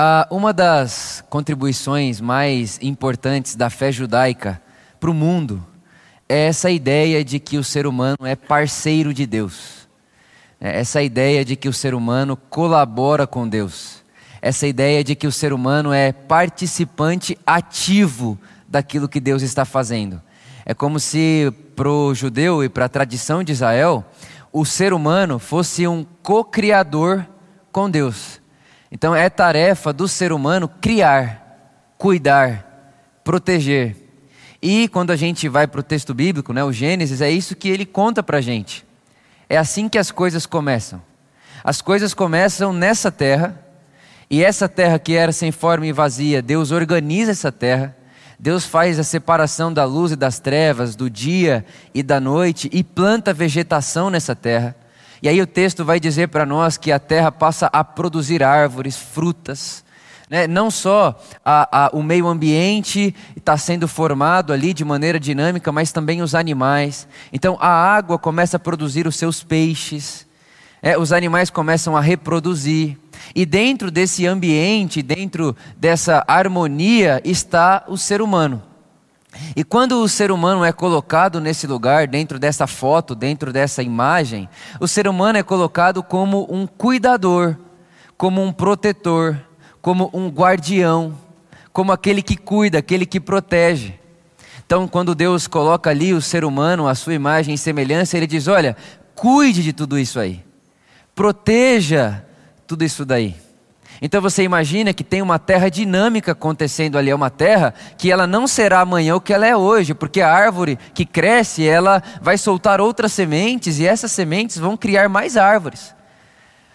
Ah, uma das contribuições mais importantes da fé judaica para o mundo é essa ideia de que o ser humano é parceiro de Deus. É essa ideia de que o ser humano colabora com Deus. Essa ideia de que o ser humano é participante ativo daquilo que Deus está fazendo. É como se para o judeu e para a tradição de Israel, o ser humano fosse um co-criador com Deus. Então é tarefa do ser humano criar, cuidar, proteger. E quando a gente vai para o texto bíblico, né, o Gênesis, é isso que ele conta para a gente. É assim que as coisas começam. As coisas começam nessa terra, e essa terra que era sem forma e vazia, Deus organiza essa terra, Deus faz a separação da luz e das trevas, do dia e da noite, e planta vegetação nessa terra. E aí o texto vai dizer para nós que a terra passa a produzir árvores, frutas. Né? Não só a, a, o meio ambiente está sendo formado ali de maneira dinâmica, mas também os animais. Então a água começa a produzir os seus peixes, é, os animais começam a reproduzir. E dentro desse ambiente, dentro dessa harmonia, está o ser humano. E quando o ser humano é colocado nesse lugar, dentro dessa foto, dentro dessa imagem, o ser humano é colocado como um cuidador, como um protetor, como um guardião, como aquele que cuida, aquele que protege. Então, quando Deus coloca ali o ser humano, a sua imagem e semelhança, Ele diz: Olha, cuide de tudo isso aí, proteja tudo isso daí. Então você imagina que tem uma terra dinâmica acontecendo ali, é uma terra que ela não será amanhã o que ela é hoje, porque a árvore que cresce, ela vai soltar outras sementes e essas sementes vão criar mais árvores.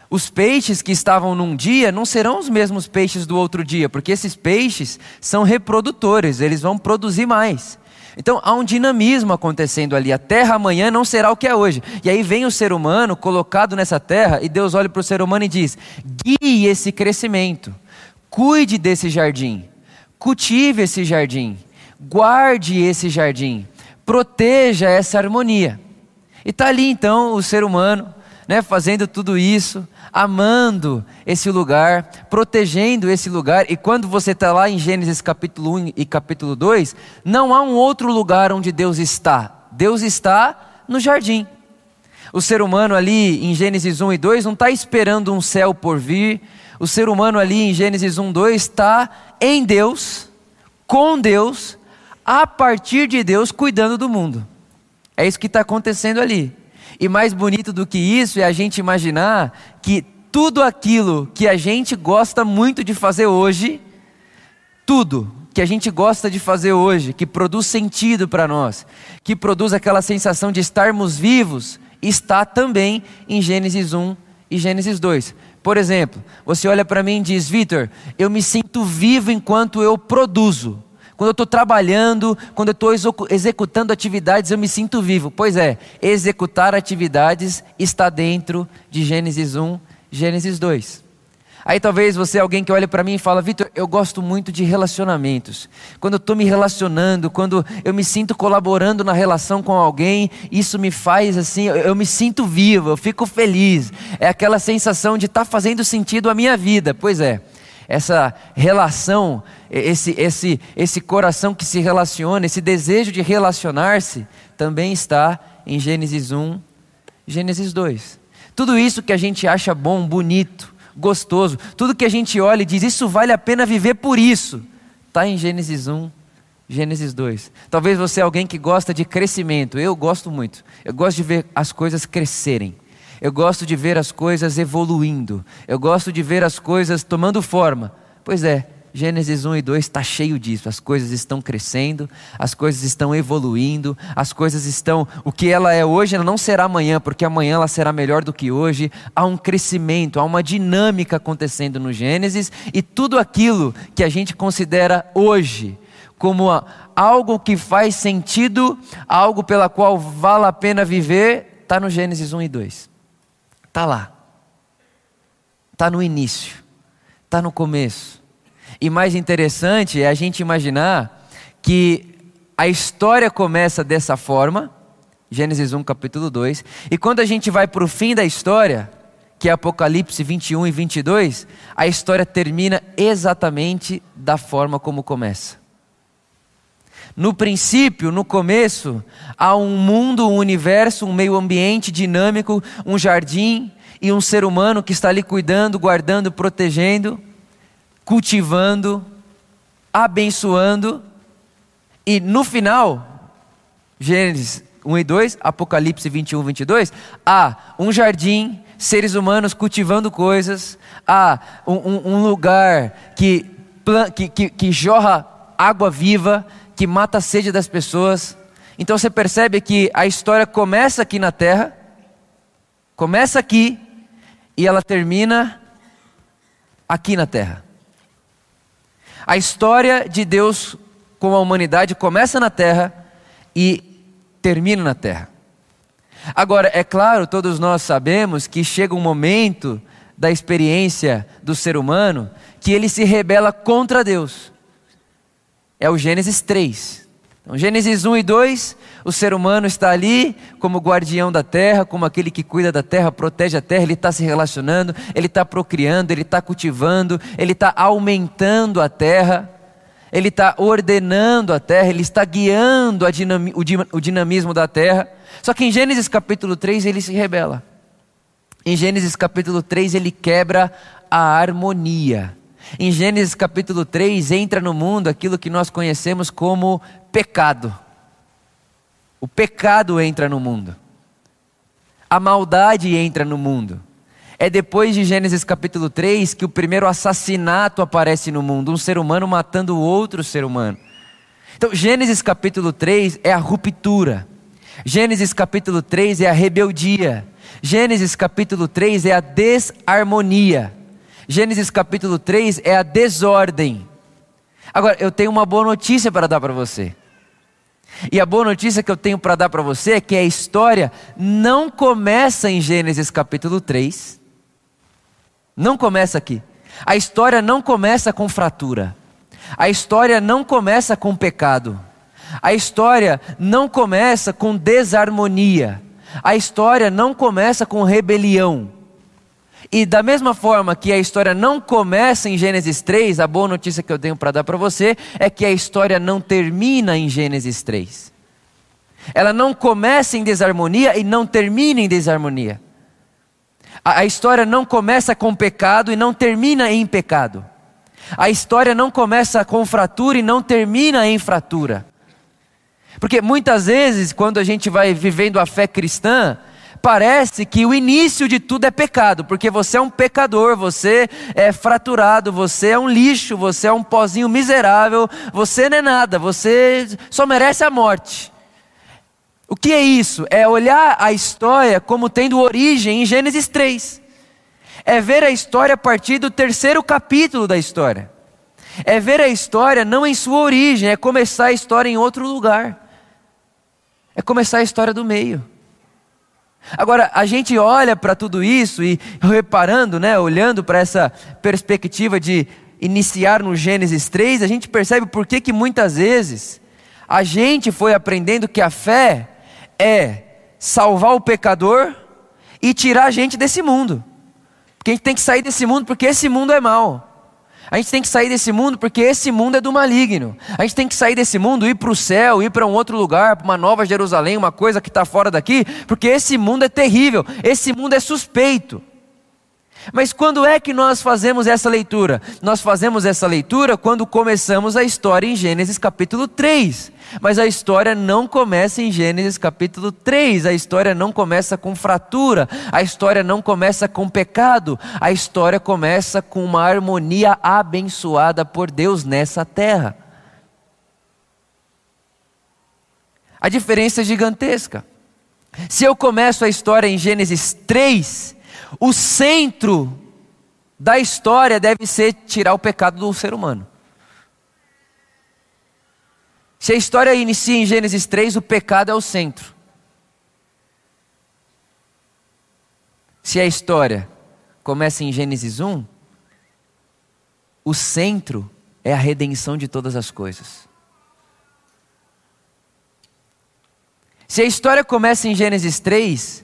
Os peixes que estavam num dia não serão os mesmos peixes do outro dia, porque esses peixes são reprodutores, eles vão produzir mais. Então há um dinamismo acontecendo ali. A terra amanhã não será o que é hoje. E aí vem o ser humano colocado nessa terra e Deus olha para o ser humano e diz: guie esse crescimento, cuide desse jardim, cultive esse jardim, guarde esse jardim, proteja essa harmonia. E está ali então o ser humano, né, fazendo tudo isso, amando esse lugar, protegendo esse lugar. E quando você está lá em Gênesis capítulo 1 e capítulo 2, não há um outro lugar onde Deus está. Deus está no jardim. O ser humano ali em Gênesis 1 e 2 não está esperando um céu por vir. O ser humano ali em Gênesis 1 e 2 está em Deus, com Deus, a partir de Deus, cuidando do mundo. É isso que está acontecendo ali. E mais bonito do que isso é a gente imaginar que tudo aquilo que a gente gosta muito de fazer hoje, tudo que a gente gosta de fazer hoje, que produz sentido para nós, que produz aquela sensação de estarmos vivos, está também em Gênesis 1 e Gênesis 2. Por exemplo, você olha para mim e diz: Vitor, eu me sinto vivo enquanto eu produzo. Quando eu estou trabalhando, quando eu estou executando atividades, eu me sinto vivo. Pois é, executar atividades está dentro de Gênesis 1, Gênesis 2. Aí talvez você é alguém que olha para mim e fala, Vitor, eu gosto muito de relacionamentos. Quando eu estou me relacionando, quando eu me sinto colaborando na relação com alguém, isso me faz assim, eu, me sinto vivo, eu fico feliz. É aquela sensação de estar tá fazendo sentido a minha vida. Pois é, essa relação, esse, esse, esse coração que se relaciona, esse desejo de relacionar-se, também está em Gênesis 1, Gênesis 2. Tudo isso que a gente acha bom, bonito, gostoso, tudo que a gente olha e diz, isso vale a pena viver por isso, está em Gênesis 1, Gênesis 2. Talvez você é alguém que gosta de crescimento, eu gosto muito, eu gosto de ver as coisas crescerem. Eu gosto de ver as coisas evoluindo. Eu gosto de ver as coisas tomando forma. Pois é, Gênesis 1 e 2 está cheio disso. As coisas estão crescendo, as coisas estão evoluindo, as coisas estão. O que ela é hoje, ela não será amanhã, porque amanhã ela será melhor do que hoje. Há um crescimento, há uma dinâmica acontecendo no Gênesis, e tudo aquilo que a gente considera hoje como algo que faz sentido, algo pela qual vale a pena viver, está no Gênesis 1 e 2. Está lá. Está no início. Está no começo. E mais interessante é a gente imaginar que a história começa dessa forma, Gênesis 1, capítulo 2, e quando a gente vai para o fim da história, que é Apocalipse 21 e 22, a história termina exatamente da forma como começa. No princípio, no começo, há um mundo, um universo, um meio ambiente dinâmico, um jardim e um ser humano que está ali cuidando, guardando, protegendo, cultivando, abençoando. E no final, Gênesis 1 e 2, Apocalipse 21 e 22, há um jardim, seres humanos cultivando coisas, há um, um, um lugar que, que, que, que jorra água viva, que mata a sede das pessoas. Então você percebe que a história começa aqui na terra, começa aqui e ela termina aqui na terra. A história de Deus com a humanidade começa na terra e termina na terra. Agora, é claro, todos nós sabemos que chega um momento da experiência do ser humano que ele se rebela contra Deus é o Gênesis 3. Então, Gênesis 1 e 2, o ser humano está ali como guardião da terra, como aquele que cuida da terra, protege a terra, ele está se relacionando, ele está procriando, ele está cultivando, ele está aumentando a terra, ele está ordenando a terra, ele está guiando o dinamismo da terra. Só que em Gênesis capítulo 3 ele se rebela. Em Gênesis capítulo 3 ele quebra a harmonia. Em Gênesis capítulo 3 entra no mundo aquilo que nós conhecemos como pecado. O pecado entra no mundo. A maldade entra no mundo. É depois de Gênesis capítulo 3 que o primeiro assassinato aparece no mundo, um ser humano matando outro ser humano. Então, Gênesis capítulo 3 é a ruptura. Gênesis capítulo 3 é a rebeldia. Gênesis capítulo 3 é a desarmonia. Gênesis capítulo 3 é a desordem. Agora, eu tenho uma boa notícia para dar para você. E a boa notícia que eu tenho para dar para você é que a história não começa em Gênesis capítulo 3. Não começa aqui. A história não começa com fratura. A história não começa com pecado. A história não começa com desarmonia. A história não começa com rebelião. E da mesma forma que a história não começa em Gênesis 3, a boa notícia que eu tenho para dar para você é que a história não termina em Gênesis 3. Ela não começa em desarmonia e não termina em desarmonia. A, a história não começa com pecado e não termina em pecado. A história não começa com fratura e não termina em fratura. Porque muitas vezes, quando a gente vai vivendo a fé cristã, parece que o início de tudo é pecado, porque você é um pecador, você é fraturado, você é um lixo, você é um pozinho miserável, você não é nada, você só merece a morte. O que é isso? É olhar a história como tendo origem em Gênesis 3. É ver a história a partir do terceiro capítulo da história. É ver a história não em sua origem, é começar a história em outro lugar. É começar a história do meio. Agora, a gente olha para tudo isso e reparando, né, olhando para essa perspectiva de iniciar no Gênesis 3, a gente percebe por que, muitas vezes a gente foi aprendendo que a fé é salvar o pecador e tirar a gente desse mundo. Porque a gente tem que sair desse mundo porque esse mundo é mau. A gente tem que sair desse mundo porque esse mundo é do maligno. A gente tem que sair desse mundo, ir para o céu, ir para um outro lugar, para uma nova Jerusalém, uma coisa que está fora daqui, porque esse mundo é terrível, esse mundo é suspeito. Mas quando é que nós fazemos essa leitura? Nós fazemos essa leitura quando começamos a história em Gênesis capítulo 3. Mas a história não começa em Gênesis capítulo 3. A história não começa com fratura. A história não começa com pecado. A história começa com uma harmonia abençoada por Deus nessa terra. A diferença é gigantesca. Se eu começo a história em Gênesis 3, o centro da história deve ser tirar o pecado do ser humano. Se a história inicia em Gênesis 3, o pecado é o centro. Se a história começa em Gênesis 1, o centro é a redenção de todas as coisas. Se a história começa em Gênesis 3,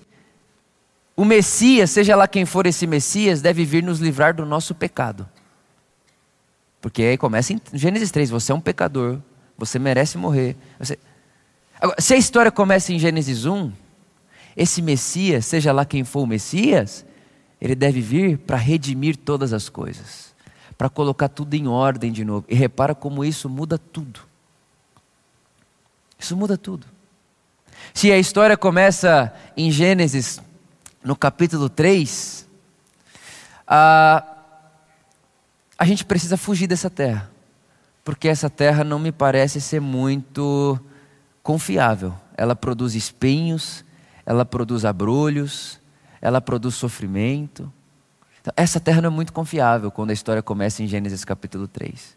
o Messias, seja lá quem for esse Messias, deve vir nos livrar do nosso pecado. Porque aí começa em Gênesis 3: você é um pecador, você merece morrer. Você... Agora, se a história começa em Gênesis 1, esse Messias, seja lá quem for o Messias, ele deve vir para redimir todas as coisas, para colocar tudo em ordem de novo. E repara como isso muda tudo. Isso muda tudo. Se a história começa em Gênesis, no capítulo 3, a, a gente precisa fugir dessa terra, porque essa terra não me parece ser muito confiável. Ela produz espinhos, ela produz abrolhos, ela produz sofrimento. Então, essa terra não é muito confiável quando a história começa em Gênesis capítulo 3.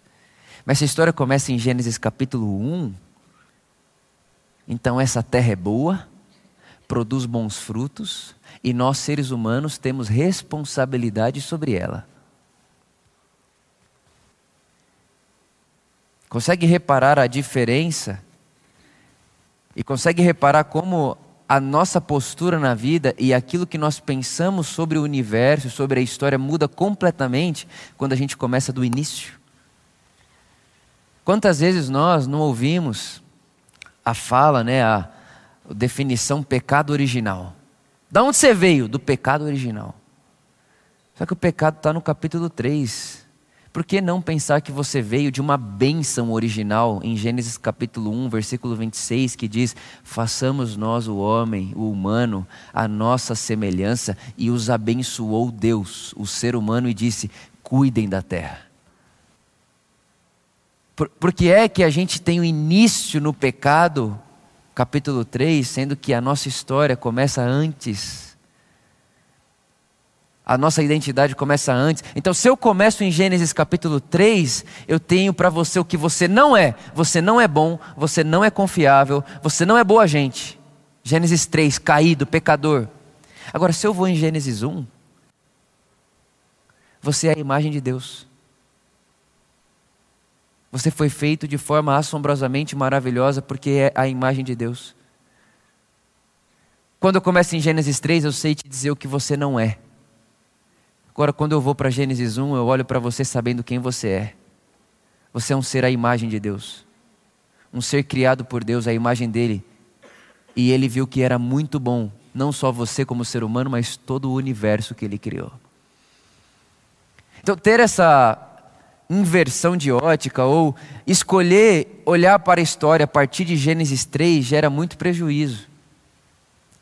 Mas se a história começa em Gênesis capítulo 1, então essa terra é boa, produz bons frutos e nós seres humanos temos responsabilidade sobre ela. Consegue reparar a diferença? E consegue reparar como a nossa postura na vida e aquilo que nós pensamos sobre o universo, sobre a história, muda completamente quando a gente começa do início? Quantas vezes nós não ouvimos a fala, né, a definição pecado original? Da onde você veio? Do pecado original. Só que o pecado está no capítulo 3. Por que não pensar que você veio de uma bênção original em Gênesis capítulo 1, versículo 26, que diz: Façamos nós o homem, o humano, a nossa semelhança, e os abençoou Deus, o ser humano, e disse: Cuidem da terra. Por, porque é que a gente tem o início no pecado, capítulo 3, sendo que a nossa história começa antes a nossa identidade começa antes. Então, se eu começo em Gênesis capítulo 3, eu tenho para você o que você não é. Você não é bom, você não é confiável, você não é boa gente. Gênesis 3, caído, pecador. Agora, se eu vou em Gênesis 1, você é a imagem de Deus. Você foi feito de forma assombrosamente maravilhosa porque é a imagem de Deus. Quando eu começo em Gênesis 3, eu sei te dizer o que você não é. Agora, quando eu vou para Gênesis 1, eu olho para você sabendo quem você é. Você é um ser à imagem de Deus, um ser criado por Deus, à imagem dele. E ele viu que era muito bom, não só você como ser humano, mas todo o universo que ele criou. Então, ter essa inversão de ótica ou escolher olhar para a história a partir de Gênesis 3 gera muito prejuízo.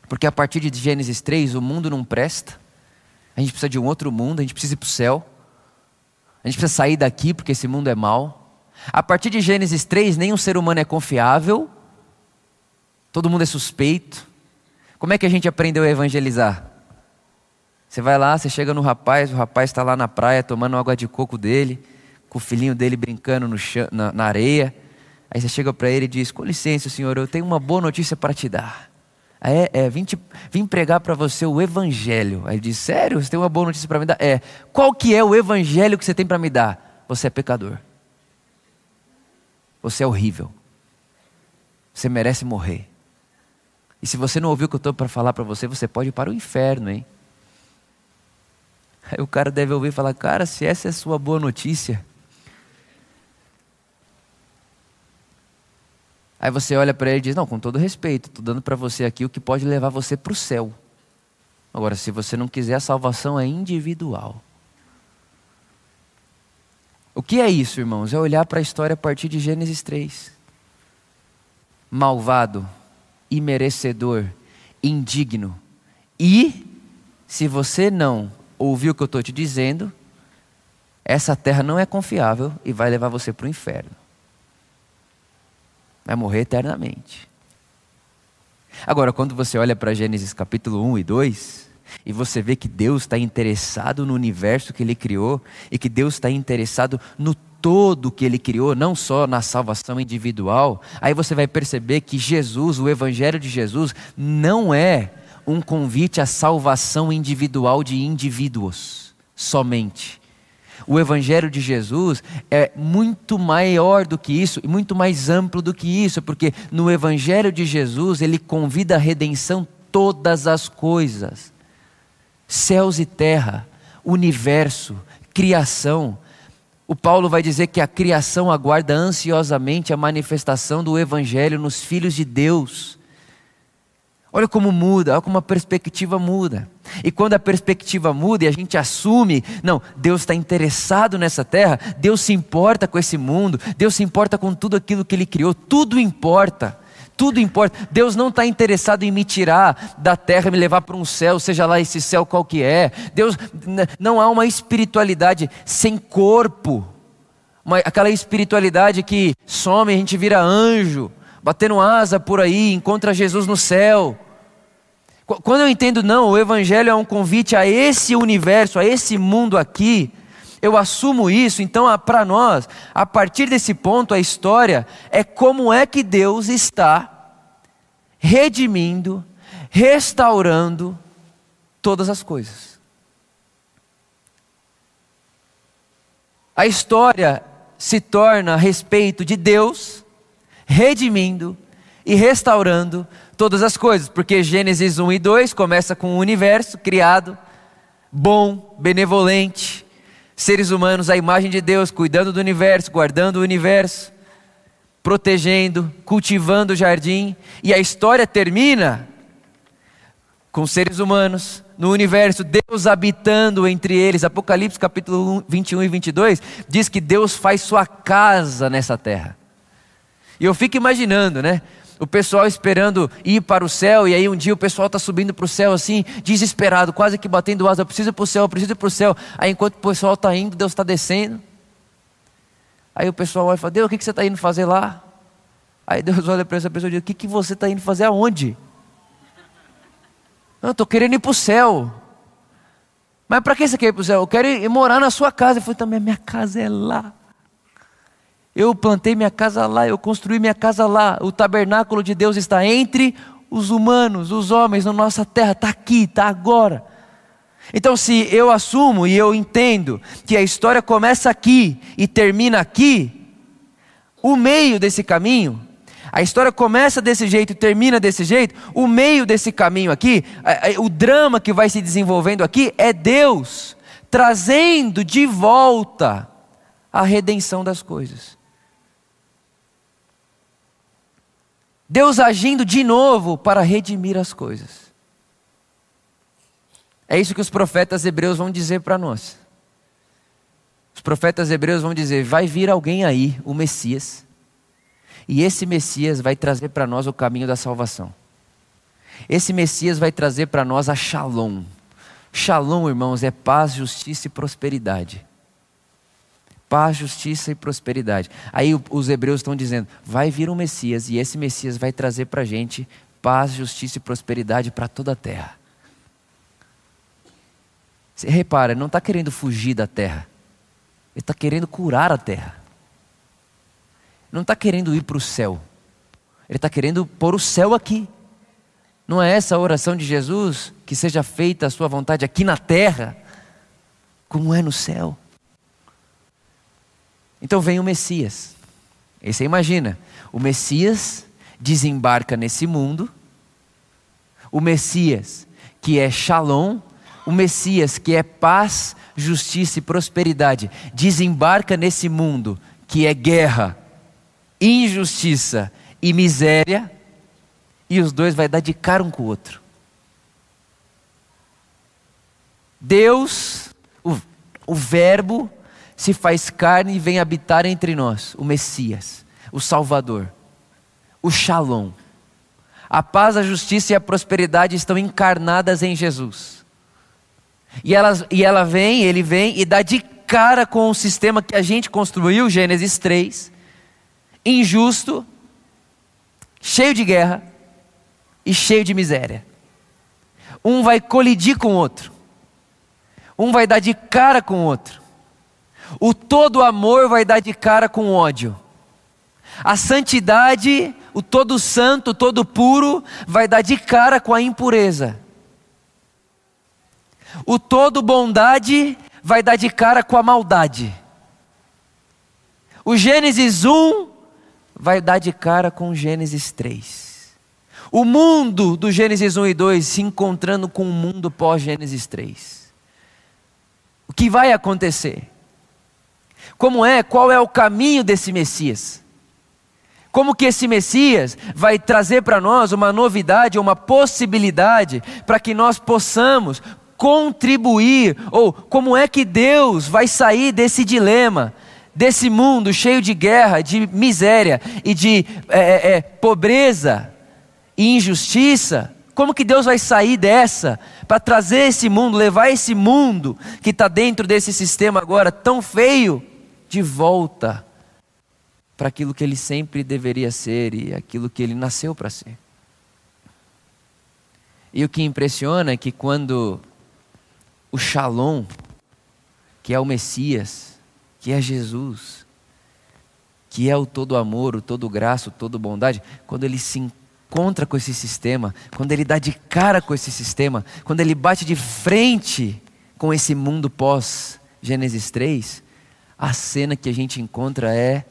Porque a partir de Gênesis 3 o mundo não presta, a gente precisa de um outro mundo, a gente precisa ir para o céu. A gente precisa sair daqui porque esse mundo é mau. A partir de Gênesis 3, nenhum ser humano é confiável. Todo mundo é suspeito. Como é que a gente aprendeu a evangelizar? Você vai lá, você chega no rapaz, o rapaz está lá na praia tomando água de coco dele, com o filhinho dele brincando no chão, na, na areia. Aí você chega para ele e diz: Com licença, senhor, eu tenho uma boa notícia para te dar. É, é vim, te, vim pregar para você o evangelho. Aí ele diz: Sério? Você tem uma boa notícia para me dar? É. Qual que é o evangelho que você tem para me dar? Você é pecador. Você é horrível. Você merece morrer. E se você não ouviu o que eu estou para falar para você, você pode ir para o inferno, hein? Aí o cara deve ouvir e falar: Cara, se essa é a sua boa notícia, Aí você olha para ele e diz: Não, com todo respeito, estou dando para você aqui o que pode levar você para o céu. Agora, se você não quiser, a salvação é individual. O que é isso, irmãos? É olhar para a história a partir de Gênesis 3. Malvado, imerecedor, indigno. E, se você não ouviu o que eu estou te dizendo, essa terra não é confiável e vai levar você para o inferno vai morrer eternamente. Agora, quando você olha para Gênesis capítulo 1 e 2, e você vê que Deus está interessado no universo que Ele criou, e que Deus está interessado no todo que Ele criou, não só na salvação individual, aí você vai perceber que Jesus, o Evangelho de Jesus, não é um convite à salvação individual de indivíduos somente. O Evangelho de Jesus é muito maior do que isso e muito mais amplo do que isso, porque no Evangelho de Jesus ele convida a redenção todas as coisas. céus e terra, universo, criação. O Paulo vai dizer que a criação aguarda ansiosamente a manifestação do Evangelho nos filhos de Deus. Olha como muda, olha como a perspectiva muda. E quando a perspectiva muda e a gente assume, não, Deus está interessado nessa terra, Deus se importa com esse mundo, Deus se importa com tudo aquilo que Ele criou, tudo importa. Tudo importa. Deus não está interessado em me tirar da terra e me levar para um céu, seja lá esse céu qual que é. Deus não há uma espiritualidade sem corpo, uma, aquela espiritualidade que some, a gente vira anjo batendo asa por aí, encontra Jesus no céu. Quando eu entendo, não, o Evangelho é um convite a esse universo, a esse mundo aqui, eu assumo isso, então para nós, a partir desse ponto, a história é como é que Deus está redimindo, restaurando todas as coisas. A história se torna a respeito de Deus redimindo e restaurando todas as coisas, porque Gênesis 1 e 2 começa com o universo criado, bom, benevolente, seres humanos à imagem de Deus, cuidando do universo, guardando o universo, protegendo, cultivando o jardim, e a história termina com seres humanos no universo, Deus habitando entre eles. Apocalipse capítulo 21 e 22 diz que Deus faz sua casa nessa terra. E eu fico imaginando, né? O pessoal esperando ir para o céu, e aí um dia o pessoal está subindo para o céu assim, desesperado, quase que batendo asa, preciso ir para o céu, preciso ir para o céu. Aí enquanto o pessoal está indo, Deus está descendo. Aí o pessoal olha e fala, Deus, o que, que você está indo fazer lá? Aí Deus olha para essa pessoa e diz, o que, que você está indo fazer aonde? Eu estou querendo ir para o céu. Mas para que você quer ir para o céu? Eu quero ir morar na sua casa. Eu falei, também minha casa é lá. Eu plantei minha casa lá, eu construí minha casa lá. O tabernáculo de Deus está entre os humanos, os homens na nossa terra, está aqui, está agora. Então, se eu assumo e eu entendo que a história começa aqui e termina aqui, o meio desse caminho, a história começa desse jeito e termina desse jeito, o meio desse caminho aqui, o drama que vai se desenvolvendo aqui é Deus trazendo de volta a redenção das coisas. Deus agindo de novo para redimir as coisas. É isso que os profetas hebreus vão dizer para nós. Os profetas hebreus vão dizer: vai vir alguém aí, o Messias, e esse Messias vai trazer para nós o caminho da salvação. Esse Messias vai trazer para nós a Shalom. Shalom, irmãos, é paz, justiça e prosperidade paz, justiça e prosperidade. Aí os hebreus estão dizendo: vai vir um Messias e esse Messias vai trazer para a gente paz, justiça e prosperidade para toda a terra. Você repara, ele não está querendo fugir da terra, ele está querendo curar a terra. Não está querendo ir para o céu, ele está querendo pôr o céu aqui. Não é essa a oração de Jesus? Que seja feita a sua vontade aqui na terra, como é no céu. Então vem o Messias. E você imagina, o Messias desembarca nesse mundo, o Messias que é Shalom, o Messias que é paz, justiça e prosperidade, desembarca nesse mundo que é guerra, injustiça e miséria, e os dois vai dar de cara um com o outro. Deus, o, o Verbo, se faz carne e vem habitar entre nós, o Messias, o Salvador, o Shalom. A paz, a justiça e a prosperidade estão encarnadas em Jesus. E, elas, e ela vem, ele vem e dá de cara com o sistema que a gente construiu, Gênesis 3, injusto, cheio de guerra e cheio de miséria. Um vai colidir com o outro, um vai dar de cara com o outro. O todo amor vai dar de cara com ódio. A santidade, o todo santo, o todo puro, vai dar de cara com a impureza. O todo bondade vai dar de cara com a maldade. O Gênesis 1 vai dar de cara com Gênesis 3. O mundo do Gênesis 1 e 2 se encontrando com o mundo pós-Gênesis 3. O que vai acontecer? Como é, qual é o caminho desse Messias? Como que esse Messias vai trazer para nós uma novidade, uma possibilidade para que nós possamos contribuir, ou como é que Deus vai sair desse dilema, desse mundo cheio de guerra, de miséria e de é, é, é pobreza e injustiça? Como que Deus vai sair dessa para trazer esse mundo, levar esse mundo que está dentro desse sistema agora tão feio, de volta para aquilo que ele sempre deveria ser e aquilo que ele nasceu para ser? E o que impressiona é que quando o Shalom, que é o Messias, que é Jesus, que é o todo amor, o todo graça, o todo bondade, quando ele se encontra com esse sistema, quando ele dá de cara com esse sistema, quando ele bate de frente com esse mundo pós Gênesis 3, a cena que a gente encontra é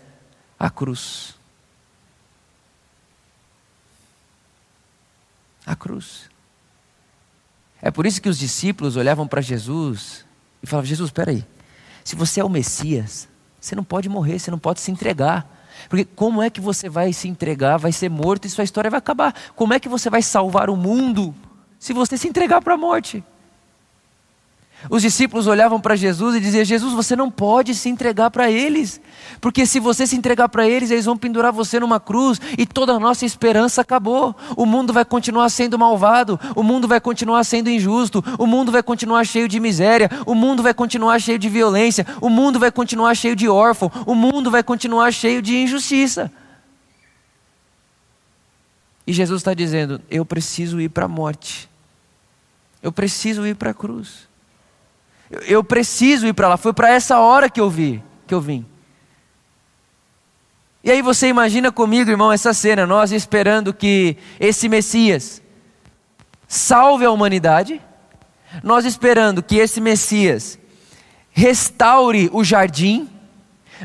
a cruz. A cruz. É por isso que os discípulos olhavam para Jesus e falavam: Jesus, espera aí, se você é o Messias, você não pode morrer, você não pode se entregar. Porque como é que você vai se entregar, vai ser morto e sua história vai acabar? Como é que você vai salvar o mundo se você se entregar para a morte? Os discípulos olhavam para Jesus e diziam: Jesus, você não pode se entregar para eles, porque se você se entregar para eles, eles vão pendurar você numa cruz e toda a nossa esperança acabou. O mundo vai continuar sendo malvado, o mundo vai continuar sendo injusto, o mundo vai continuar cheio de miséria, o mundo vai continuar cheio de violência, o mundo vai continuar cheio de órfão, o mundo vai continuar cheio de injustiça. E Jesus está dizendo: Eu preciso ir para a morte, eu preciso ir para a cruz. Eu preciso ir para lá. Foi para essa hora que eu vi, que eu vim. E aí você imagina comigo, irmão, essa cena, nós esperando que esse Messias salve a humanidade, nós esperando que esse Messias restaure o jardim,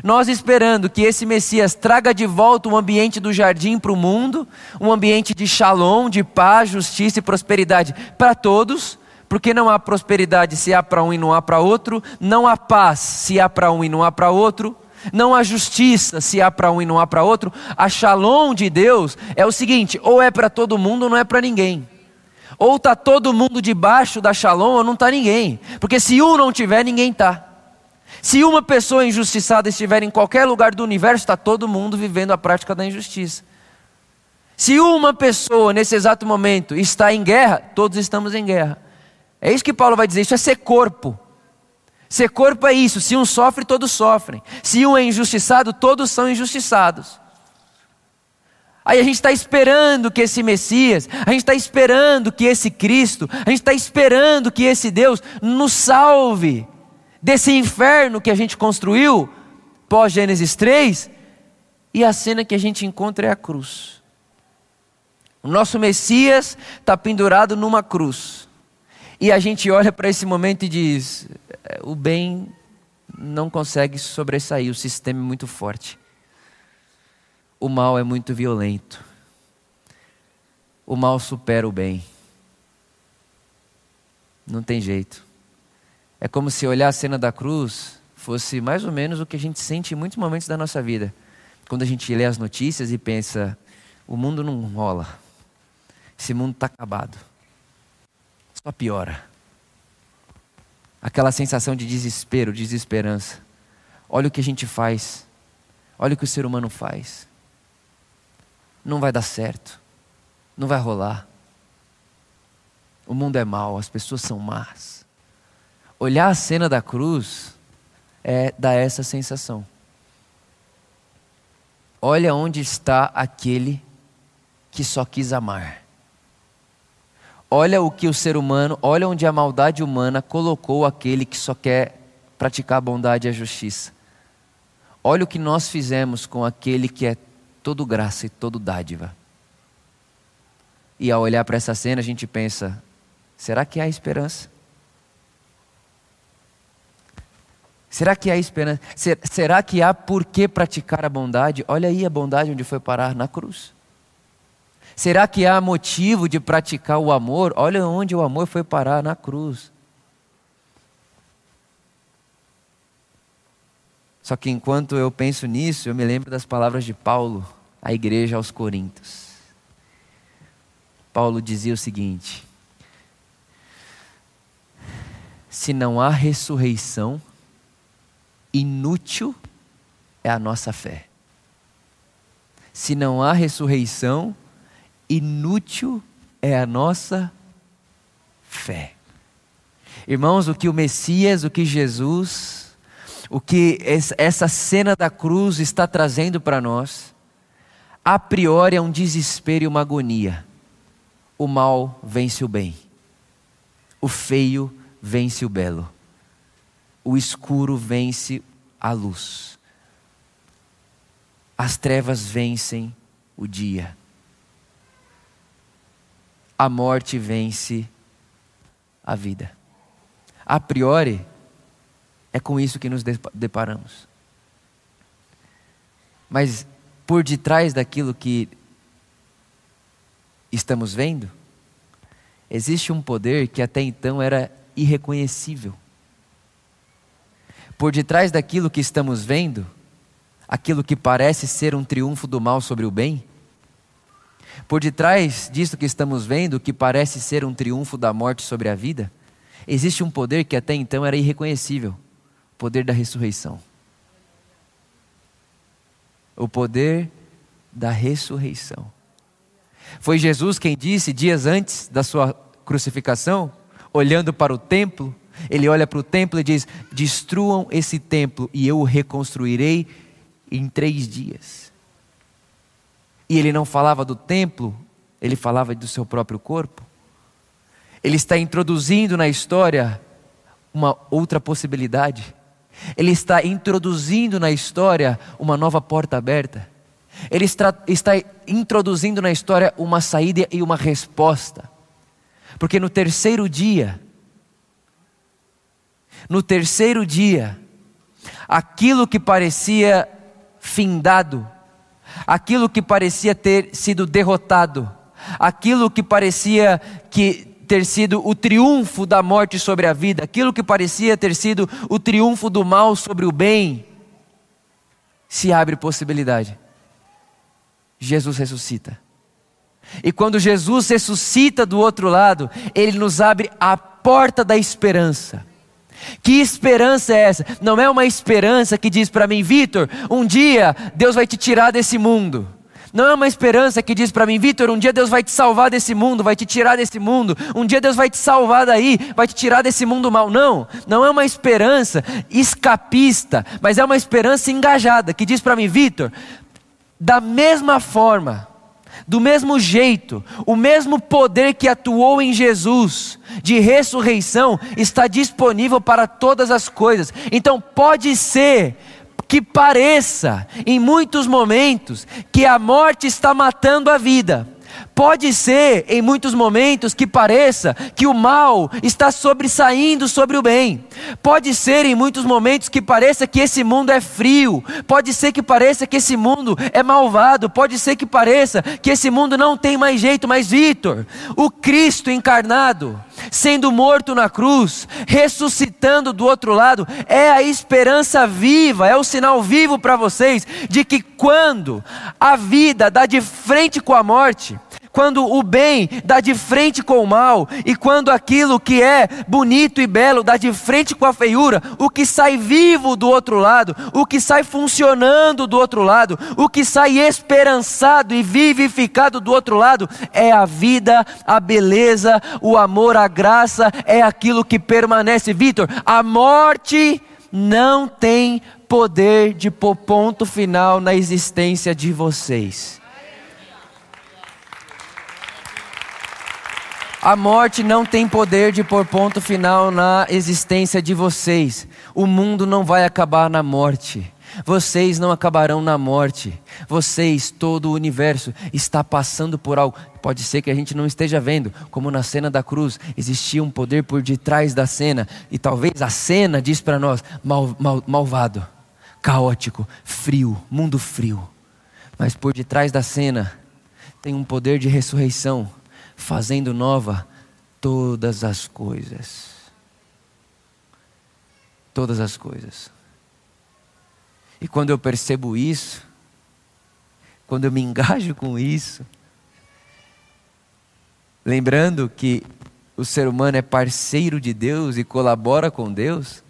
nós esperando que esse Messias traga de volta o ambiente do jardim para o mundo, um ambiente de shalom, de paz, justiça e prosperidade para todos. Porque não há prosperidade se há para um e não há para outro, não há paz se há para um e não há para outro, não há justiça se há para um e não há para outro. A shalom de Deus é o seguinte: ou é para todo mundo ou não é para ninguém. Ou está todo mundo debaixo da shalom ou não está ninguém. Porque se um não tiver, ninguém está. Se uma pessoa injustiçada estiver em qualquer lugar do universo, está todo mundo vivendo a prática da injustiça. Se uma pessoa nesse exato momento está em guerra, todos estamos em guerra. É isso que Paulo vai dizer, isso é ser corpo. Ser corpo é isso, se um sofre, todos sofrem. Se um é injustiçado, todos são injustiçados. Aí a gente está esperando que esse Messias, a gente está esperando que esse Cristo, a gente está esperando que esse Deus nos salve desse inferno que a gente construiu pós Gênesis 3, e a cena que a gente encontra é a cruz. O nosso Messias está pendurado numa cruz. E a gente olha para esse momento e diz: é, o bem não consegue sobressair, o sistema é muito forte. O mal é muito violento. O mal supera o bem. Não tem jeito. É como se olhar a cena da cruz fosse mais ou menos o que a gente sente em muitos momentos da nossa vida. Quando a gente lê as notícias e pensa: o mundo não rola. Esse mundo está acabado só piora. Aquela sensação de desespero, desesperança. Olha o que a gente faz. Olha o que o ser humano faz. Não vai dar certo. Não vai rolar. O mundo é mau, as pessoas são más. Olhar a cena da cruz é dar essa sensação. Olha onde está aquele que só quis amar. Olha o que o ser humano, olha onde a maldade humana colocou aquele que só quer praticar a bondade e a justiça. Olha o que nós fizemos com aquele que é todo graça e todo dádiva. E ao olhar para essa cena, a gente pensa: será que há esperança? Será que há esperança? Será que há por que praticar a bondade? Olha aí a bondade onde foi parar na cruz. Será que há motivo de praticar o amor? Olha onde o amor foi parar na cruz. Só que enquanto eu penso nisso, eu me lembro das palavras de Paulo à igreja aos Coríntios. Paulo dizia o seguinte: Se não há ressurreição, inútil é a nossa fé. Se não há ressurreição, inútil é a nossa fé. Irmãos, o que o Messias, o que Jesus, o que essa cena da cruz está trazendo para nós, a priori é um desespero e uma agonia. O mal vence o bem, o feio vence o belo, o escuro vence a luz, as trevas vencem o dia a morte vence a vida. A priori, é com isso que nos deparamos. Mas por detrás daquilo que estamos vendo, existe um poder que até então era irreconhecível. Por detrás daquilo que estamos vendo, aquilo que parece ser um triunfo do mal sobre o bem, por detrás disso que estamos vendo, que parece ser um triunfo da morte sobre a vida, existe um poder que até então era irreconhecível o poder da ressurreição. O poder da ressurreição. Foi Jesus quem disse, dias antes da sua crucificação, olhando para o templo, ele olha para o templo e diz: Destruam esse templo e eu o reconstruirei em três dias. E ele não falava do templo, ele falava do seu próprio corpo. Ele está introduzindo na história uma outra possibilidade. Ele está introduzindo na história uma nova porta aberta. Ele está, está introduzindo na história uma saída e uma resposta. Porque no terceiro dia, no terceiro dia, aquilo que parecia findado, aquilo que parecia ter sido derrotado, aquilo que parecia que ter sido o triunfo da morte sobre a vida, aquilo que parecia ter sido o triunfo do mal sobre o bem, se abre possibilidade. Jesus ressuscita. E quando Jesus ressuscita do outro lado, ele nos abre a porta da esperança. Que esperança é essa? Não é uma esperança que diz para mim, Vitor, um dia Deus vai te tirar desse mundo. Não é uma esperança que diz para mim, Vitor, um dia Deus vai te salvar desse mundo, vai te tirar desse mundo, um dia Deus vai te salvar daí, vai te tirar desse mundo mal. Não, não é uma esperança escapista, mas é uma esperança engajada, que diz para mim, Vitor, da mesma forma do mesmo jeito, o mesmo poder que atuou em Jesus, de ressurreição, está disponível para todas as coisas. Então, pode ser que pareça, em muitos momentos, que a morte está matando a vida Pode ser, em muitos momentos, que pareça que o mal está sobressaindo sobre o bem. Pode ser, em muitos momentos, que pareça que esse mundo é frio. Pode ser que pareça que esse mundo é malvado. Pode ser que pareça que esse mundo não tem mais jeito. Mas, Vitor, o Cristo encarnado, sendo morto na cruz, ressuscitando do outro lado, é a esperança viva, é o sinal vivo para vocês de que quando a vida dá de frente com a morte, quando o bem dá de frente com o mal, e quando aquilo que é bonito e belo dá de frente com a feiura, o que sai vivo do outro lado, o que sai funcionando do outro lado, o que sai esperançado e vivificado do outro lado, é a vida, a beleza, o amor, a graça, é aquilo que permanece. Vitor, a morte não tem poder de pôr ponto final na existência de vocês. A morte não tem poder de pôr ponto final na existência de vocês. O mundo não vai acabar na morte. Vocês não acabarão na morte. Vocês, todo o universo, está passando por algo. Pode ser que a gente não esteja vendo, como na cena da cruz, existia um poder por detrás da cena. E talvez a cena diz para nós: mal, mal, malvado, caótico, frio, mundo frio. Mas por detrás da cena tem um poder de ressurreição, fazendo nova todas as coisas. Todas as coisas. E quando eu percebo isso, quando eu me engajo com isso, lembrando que o ser humano é parceiro de Deus e colabora com Deus,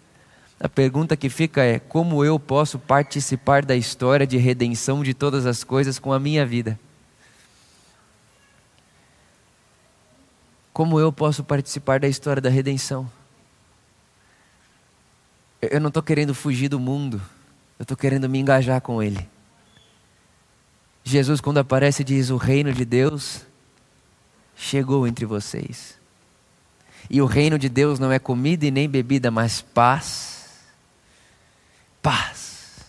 a pergunta que fica é: como eu posso participar da história de redenção de todas as coisas com a minha vida? Como eu posso participar da história da redenção? Eu não estou querendo fugir do mundo, eu estou querendo me engajar com Ele. Jesus, quando aparece, diz: O reino de Deus chegou entre vocês. E o reino de Deus não é comida e nem bebida, mas paz, paz,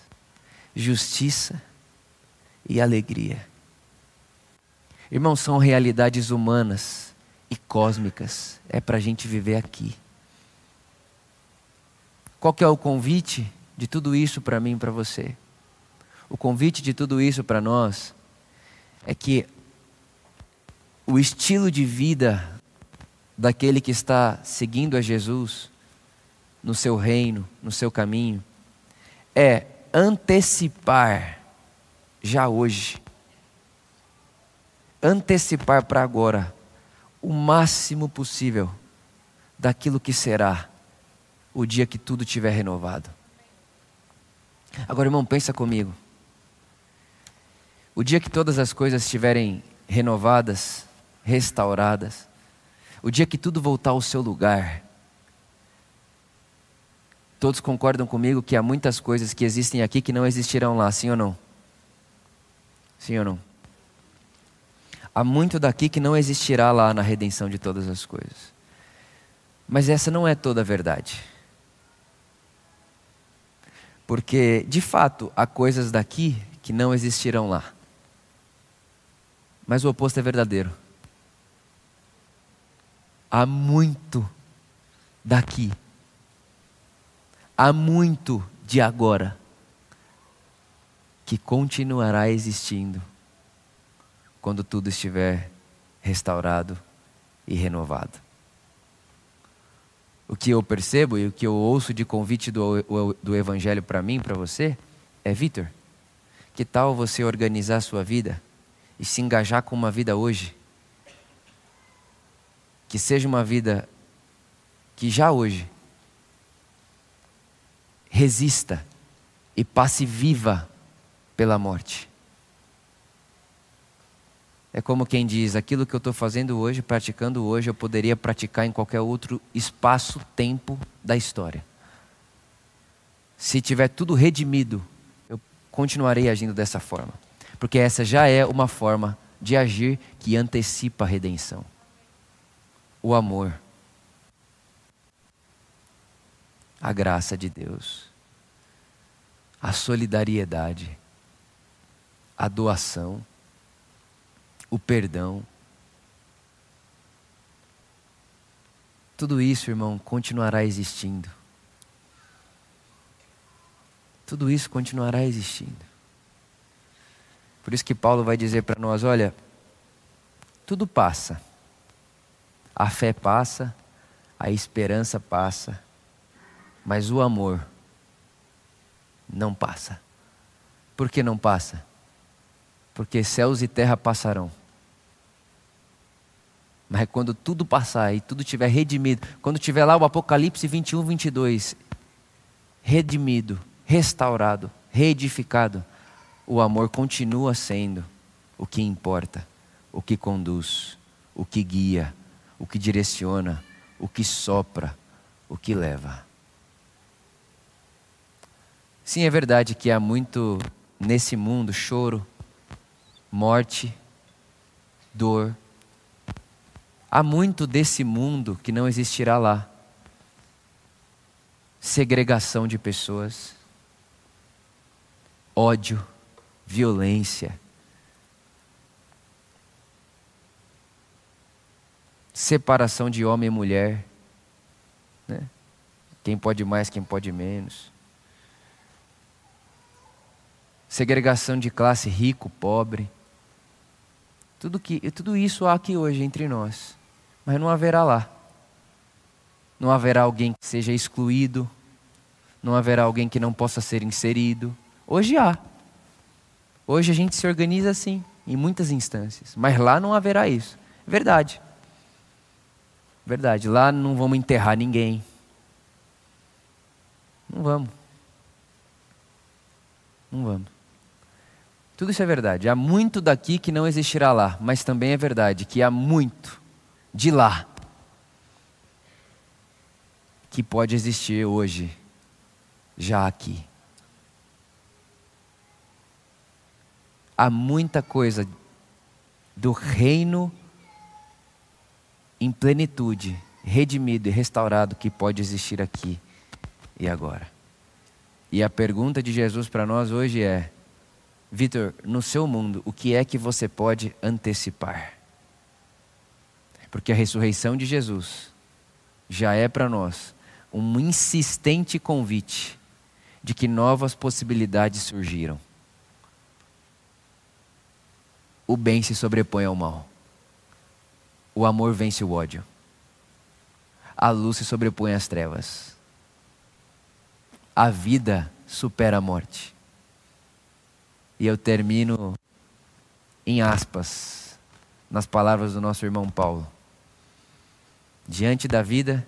justiça e alegria. Irmãos, são realidades humanas e cósmicas, é para a gente viver aqui. Qual que é o convite de tudo isso para mim e para você? O convite de tudo isso para nós é que o estilo de vida daquele que está seguindo a Jesus no seu reino, no seu caminho, é antecipar já hoje, antecipar para agora o máximo possível daquilo que será o dia que tudo tiver renovado. Agora, irmão, pensa comigo. O dia que todas as coisas estiverem renovadas, restauradas, o dia que tudo voltar ao seu lugar, todos concordam comigo que há muitas coisas que existem aqui que não existirão lá, sim ou não? Sim ou não? Há muito daqui que não existirá lá na redenção de todas as coisas. Mas essa não é toda a verdade. Porque, de fato, há coisas daqui que não existirão lá. Mas o oposto é verdadeiro. Há muito daqui, há muito de agora, que continuará existindo quando tudo estiver restaurado e renovado. O que eu percebo e o que eu ouço de convite do, do Evangelho para mim, para você, é: Vitor, que tal você organizar a sua vida e se engajar com uma vida hoje. Que seja uma vida que já hoje resista e passe viva pela morte. É como quem diz: aquilo que eu estou fazendo hoje, praticando hoje, eu poderia praticar em qualquer outro espaço-tempo da história. Se tiver tudo redimido, eu continuarei agindo dessa forma. Porque essa já é uma forma de agir que antecipa a redenção. O amor, a graça de Deus, a solidariedade, a doação, o perdão. Tudo isso, irmão, continuará existindo. Tudo isso continuará existindo. Por isso que Paulo vai dizer para nós: olha, tudo passa. A fé passa, a esperança passa, mas o amor não passa. Por que não passa? Porque céus e terra passarão. Mas quando tudo passar e tudo tiver redimido, quando tiver lá o Apocalipse 21, 22, redimido, restaurado, reedificado, o amor continua sendo o que importa, o que conduz, o que guia, o que direciona, o que sopra, o que leva. Sim, é verdade que há muito nesse mundo choro, morte, dor. Há muito desse mundo que não existirá lá. Segregação de pessoas, ódio, violência, separação de homem e mulher, né? quem pode mais, quem pode menos, segregação de classe rico, pobre, Tudo, que, tudo isso há aqui hoje entre nós, mas não haverá lá. Não haverá alguém que seja excluído, não haverá alguém que não possa ser inserido. Hoje há. Hoje a gente se organiza assim, em muitas instâncias, mas lá não haverá isso. Verdade. Verdade. Lá não vamos enterrar ninguém. Não vamos. Não vamos. Tudo isso é verdade. Há muito daqui que não existirá lá, mas também é verdade que há muito de lá que pode existir hoje, já aqui. Há muita coisa do reino em plenitude, redimido e restaurado que pode existir aqui e agora. E a pergunta de Jesus para nós hoje é: Vitor, no seu mundo, o que é que você pode antecipar? Porque a ressurreição de Jesus já é para nós um insistente convite de que novas possibilidades surgiram. O bem se sobrepõe ao mal. O amor vence o ódio. A luz se sobrepõe às trevas. A vida supera a morte. E eu termino em aspas, nas palavras do nosso irmão Paulo. Diante da vida,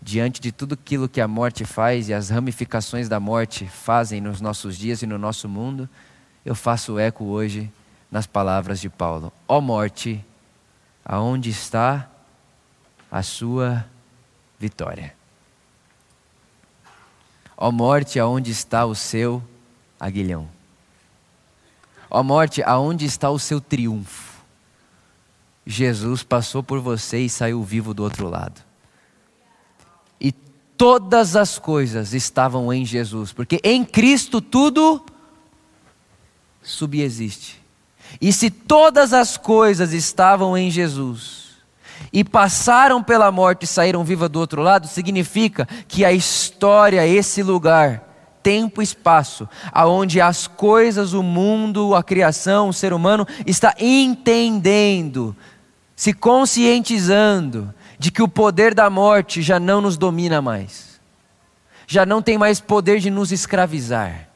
diante de tudo aquilo que a morte faz e as ramificações da morte fazem nos nossos dias e no nosso mundo, eu faço eco hoje nas palavras de Paulo: Ó oh morte, aonde está a sua vitória? Ó oh morte, aonde está o seu aguilhão? Ó morte, aonde está o seu triunfo? Jesus passou por você e saiu vivo do outro lado. E todas as coisas estavam em Jesus, porque em Cristo tudo subexiste. E se todas as coisas estavam em Jesus e passaram pela morte e saíram vivas do outro lado, significa que a história, esse lugar, tempo e espaço, aonde as coisas, o mundo, a criação, o ser humano está entendendo, se conscientizando de que o poder da morte já não nos domina mais. Já não tem mais poder de nos escravizar.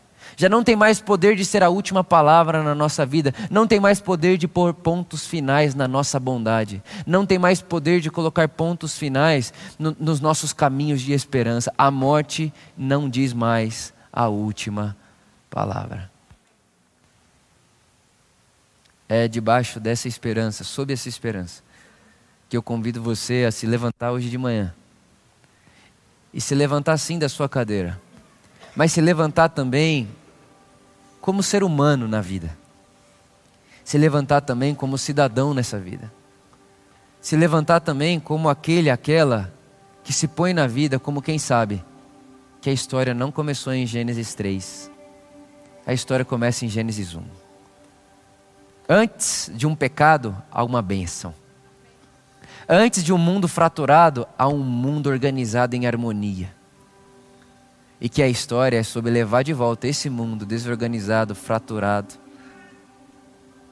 Já não tem mais poder de ser a última palavra na nossa vida, não tem mais poder de pôr pontos finais na nossa bondade, não tem mais poder de colocar pontos finais no, nos nossos caminhos de esperança. A morte não diz mais a última palavra. É debaixo dessa esperança, sob essa esperança, que eu convido você a se levantar hoje de manhã e se levantar sim da sua cadeira, mas se levantar também como ser humano na vida. Se levantar também como cidadão nessa vida. Se levantar também como aquele, aquela que se põe na vida como quem sabe que a história não começou em Gênesis 3. A história começa em Gênesis 1. Antes de um pecado, há uma bênção. Antes de um mundo fraturado, há um mundo organizado em harmonia e que a história é sobre levar de volta esse mundo desorganizado, fraturado,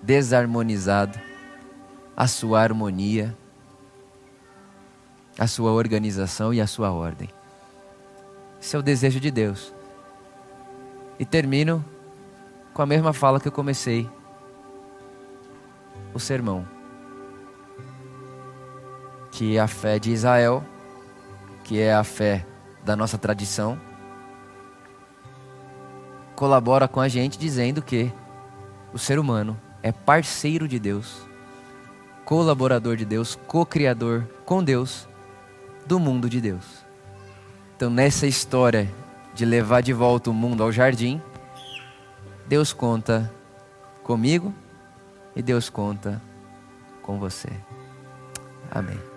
desarmonizado, a sua harmonia, a sua organização e a sua ordem. Esse é o desejo de Deus. E termino com a mesma fala que eu comecei o sermão. Que a fé de Israel, que é a fé da nossa tradição, colabora com a gente dizendo que o ser humano é parceiro de Deus, colaborador de Deus, co-criador com Deus do mundo de Deus. Então, nessa história de levar de volta o mundo ao jardim, Deus conta comigo e Deus conta com você. Amém.